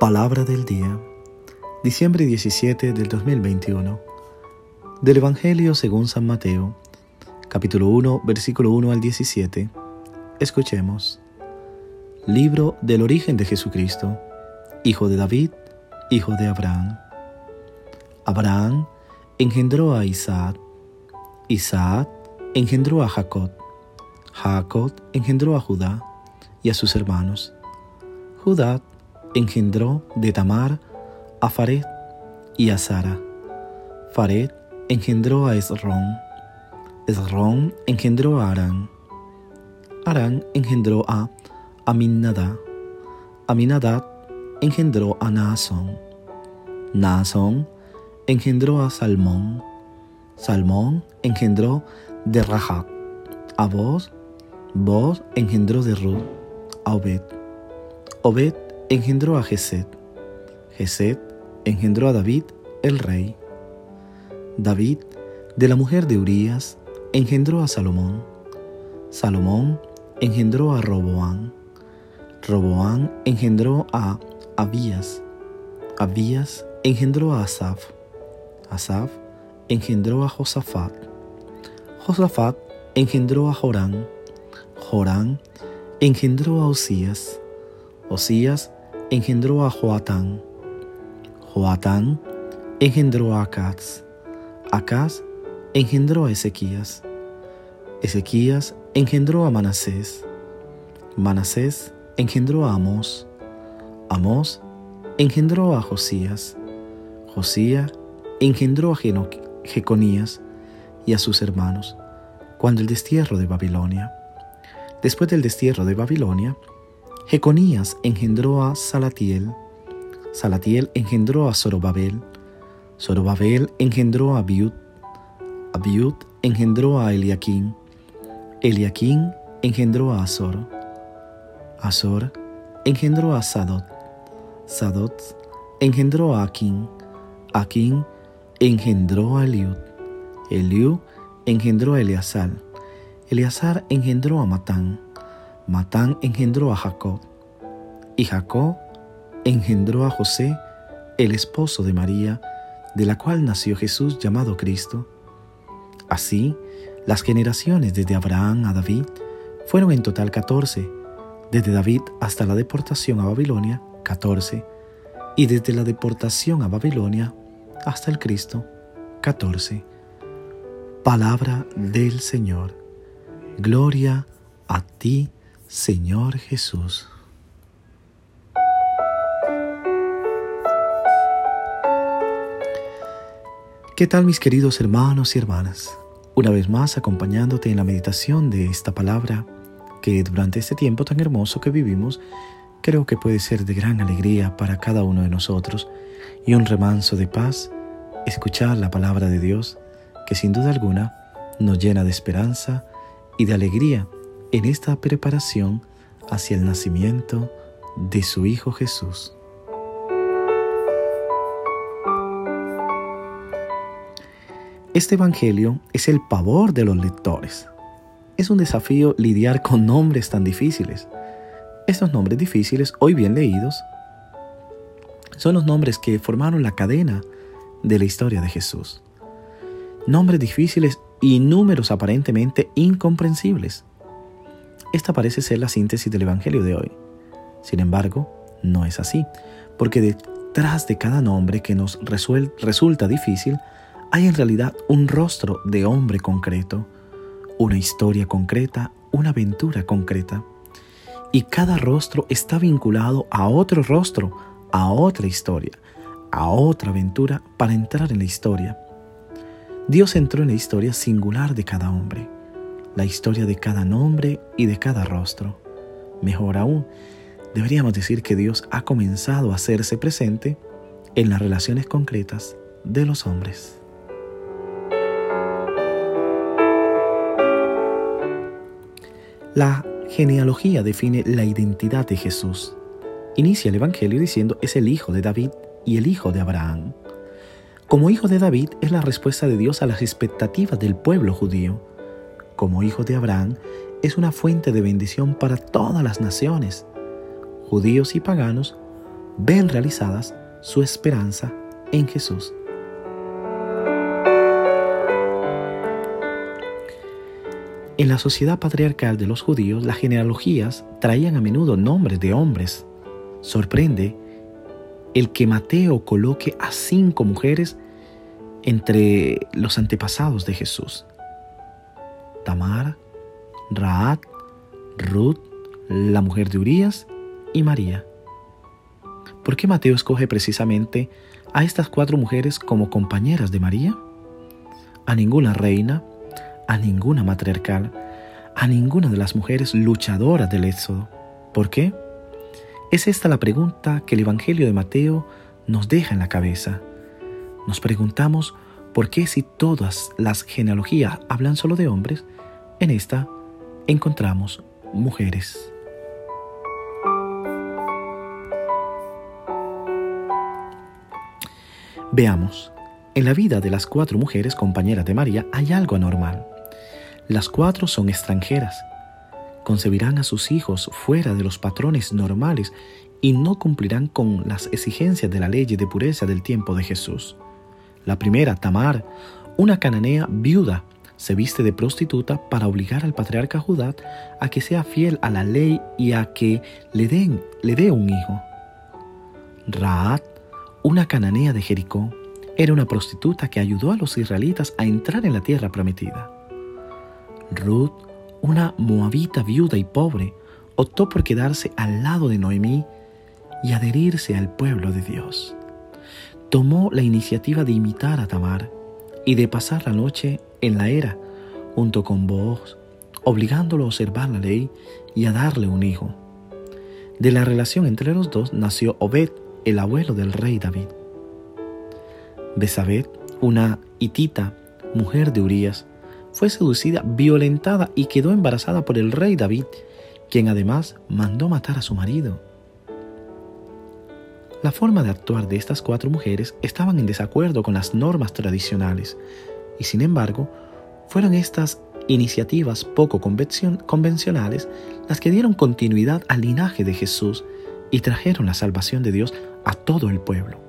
Palabra del día, diciembre 17 del 2021, del Evangelio según San Mateo, capítulo 1, versículo 1 al 17. Escuchemos. Libro del origen de Jesucristo, hijo de David, hijo de Abraham. Abraham engendró a Isaac, Isaac engendró a Jacob, Jacob engendró a Judá y a sus hermanos. Judá engendró de Tamar a Fared y a Sara. Fared engendró a Esrón. Esrón engendró a Arán. Arán engendró a Aminadab. Aminadab engendró a Naasón. Naasón engendró a Salmón. Salmón engendró de Rahab. A vos, vos engendró de Ruth, a Obed. Obed engendró a Geset. Geset engendró a David, el rey. David, de la mujer de Urías, engendró a Salomón. Salomón engendró a Roboán. Roboán engendró a Abías. Abías engendró a Asaf. Asaf engendró a Josafat. Josafat engendró a Jorán. Jorán engendró a Osías. Osías engendró a Joatán. Joatán engendró a Acaz. Acaz engendró a Ezequías. Ezequías engendró a Manasés. Manasés engendró a Amós. Amós engendró a Josías. Josías engendró a Jeconías y a sus hermanos cuando el destierro de Babilonia. Después del destierro de Babilonia, Jeconías engendró a Salatiel, Salatiel engendró a Zorobabel, Zorobabel engendró a Abiud, Abiud engendró a Eliaquín, Eliaquín engendró a Azor, Azor engendró a Sadot, Sadot engendró a Aquín, Aquín engendró a Eliud, Eliud engendró a Eleazar, Eleazar engendró a Matán, Matán engendró a Jacob, y Jacob engendró a José, el esposo de María, de la cual nació Jesús llamado Cristo. Así, las generaciones desde Abraham a David fueron en total catorce, desde David hasta la deportación a Babilonia, catorce, y desde la deportación a Babilonia hasta el Cristo, catorce. Palabra del Señor. Gloria a ti, Jesús. ¿Qué tal mis queridos hermanos y hermanas? Una vez más acompañándote en la meditación de esta palabra que durante este tiempo tan hermoso que vivimos creo que puede ser de gran alegría para cada uno de nosotros y un remanso de paz escuchar la palabra de Dios que sin duda alguna nos llena de esperanza y de alegría en esta preparación hacia el nacimiento de su Hijo Jesús. Este Evangelio es el pavor de los lectores. Es un desafío lidiar con nombres tan difíciles. Estos nombres difíciles, hoy bien leídos, son los nombres que formaron la cadena de la historia de Jesús. Nombres difíciles y números aparentemente incomprensibles. Esta parece ser la síntesis del Evangelio de hoy. Sin embargo, no es así, porque detrás de cada nombre que nos resulta difícil hay en realidad un rostro de hombre concreto, una historia concreta, una aventura concreta. Y cada rostro está vinculado a otro rostro, a otra historia, a otra aventura para entrar en la historia. Dios entró en la historia singular de cada hombre, la historia de cada nombre y de cada rostro. Mejor aún, deberíamos decir que Dios ha comenzado a hacerse presente en las relaciones concretas de los hombres. La genealogía define la identidad de Jesús. Inicia el Evangelio diciendo es el hijo de David y el hijo de Abraham. Como hijo de David es la respuesta de Dios a las expectativas del pueblo judío. Como hijo de Abraham es una fuente de bendición para todas las naciones. Judíos y paganos ven realizadas su esperanza en Jesús. En la sociedad patriarcal de los judíos, las genealogías traían a menudo nombres de hombres. Sorprende el que Mateo coloque a cinco mujeres entre los antepasados de Jesús. Tamar, Raad, Ruth, la mujer de Urías y María. ¿Por qué Mateo escoge precisamente a estas cuatro mujeres como compañeras de María? A ninguna reina, a ninguna matriarcal, a ninguna de las mujeres luchadoras del Éxodo. ¿Por qué? Es esta la pregunta que el Evangelio de Mateo nos deja en la cabeza. Nos preguntamos por qué si todas las genealogías hablan solo de hombres, en esta encontramos mujeres. Veamos, en la vida de las cuatro mujeres compañeras de María hay algo anormal. Las cuatro son extranjeras. Concebirán a sus hijos fuera de los patrones normales y no cumplirán con las exigencias de la ley de pureza del tiempo de Jesús. La primera, Tamar, una cananea viuda, se viste de prostituta para obligar al patriarca Judá a que sea fiel a la ley y a que le, dé un hijo. Raad, una cananea de Jericó, era una prostituta que ayudó a los israelitas a entrar en la tierra prometida. Ruth, una moabita viuda y pobre, optó por quedarse al lado de Noemí y adherirse al pueblo de Dios. Tomó la iniciativa de imitar a Tamar y de pasar la noche en la era junto con Boaz, obligándolo a observar la ley y a darle un hijo. De la relación entre los dos nació Obed, el abuelo del rey David. Besabet, una hitita, mujer de Urías, fue seducida, violentada y quedó embarazada por el rey David, quien además mandó matar a su marido. La forma de actuar de estas cuatro mujeres estaban en desacuerdo con las normas tradicionales, y sin embargo, fueron estas iniciativas poco convencionales las que dieron continuidad al linaje de Jesús y trajeron la salvación de Dios a todo el pueblo.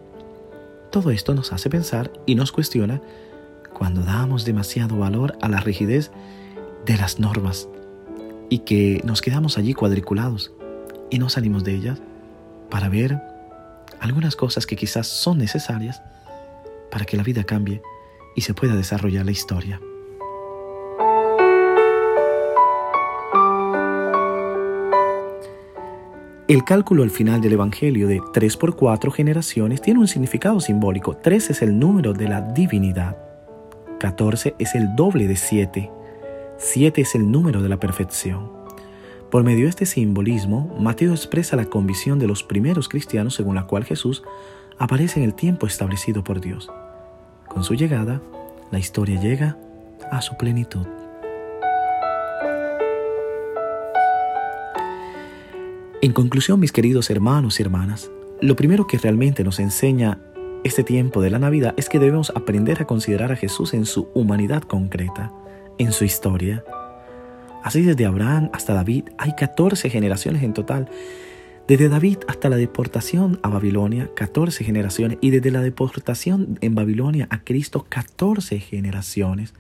Todo esto nos hace pensar y nos cuestiona cuando damos demasiado valor a la rigidez de las normas y que nos quedamos allí cuadriculados y no salimos de ellas para ver algunas cosas que quizás son necesarias para que la vida cambie y se pueda desarrollar la historia. El cálculo al final del Evangelio de 3 por 4 generaciones tiene un significado simbólico. 3 es el número de la divinidad. 14 es el doble de 7. 7 es el número de la perfección. Por medio de este simbolismo, Mateo expresa la convicción de los primeros cristianos según la cual Jesús aparece en el tiempo establecido por Dios. Con su llegada, la historia llega a su plenitud. En conclusión, mis queridos hermanos y hermanas, lo primero que realmente nos enseña este tiempo de la Navidad es que debemos aprender a considerar a Jesús en su humanidad concreta, en su historia. Así desde Abraham hasta David hay 14 generaciones en total. Desde David hasta la deportación a Babilonia, 14 generaciones. Y desde la deportación en Babilonia a Cristo, 14 generaciones.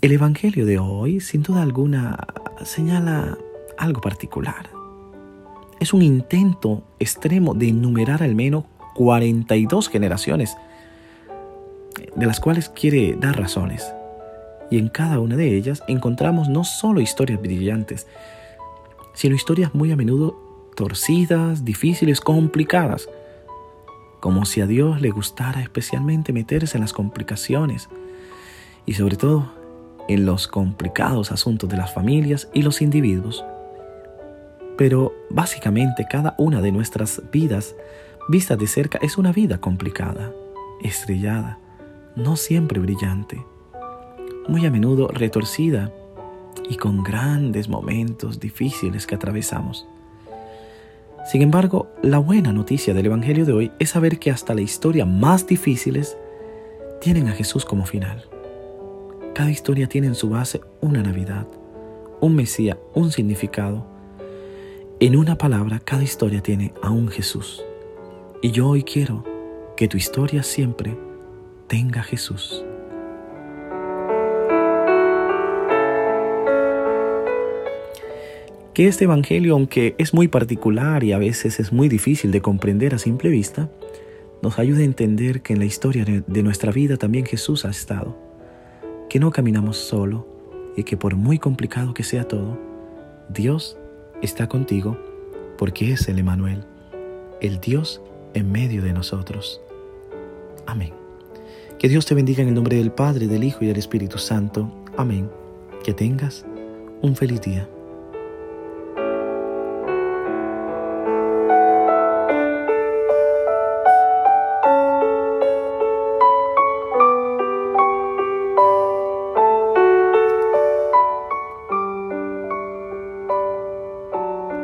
El Evangelio de hoy, sin duda alguna, señala algo particular. Es un intento extremo de enumerar al menos 42 generaciones, de las cuales quiere dar razones. Y en cada una de ellas encontramos no solo historias brillantes, sino historias muy a menudo torcidas, difíciles, complicadas, como si a Dios le gustara especialmente meterse en las complicaciones y sobre todo en los complicados asuntos de las familias y los individuos. Pero básicamente cada una de nuestras vidas vista de cerca es una vida complicada, estrellada, no siempre brillante, muy a menudo retorcida y con grandes momentos difíciles que atravesamos. Sin embargo, la buena noticia del Evangelio de hoy es saber que hasta la historia más difíciles tienen a Jesús como final. Cada historia tiene en su base una Navidad, un Mesías, un significado. En una palabra, cada historia tiene a un Jesús. Y yo hoy quiero que tu historia siempre tenga Jesús. Que este Evangelio, aunque es muy particular y a veces es muy difícil de comprender a simple vista, nos ayude a entender que en la historia de nuestra vida también Jesús ha estado, que no caminamos solo y que por muy complicado que sea todo, Dios está contigo porque es el Emanuel, el Dios en medio de nosotros. Amén. Que Dios te bendiga en el nombre del Padre, del Hijo y del Espíritu Santo. Amén. Que tengas un feliz día.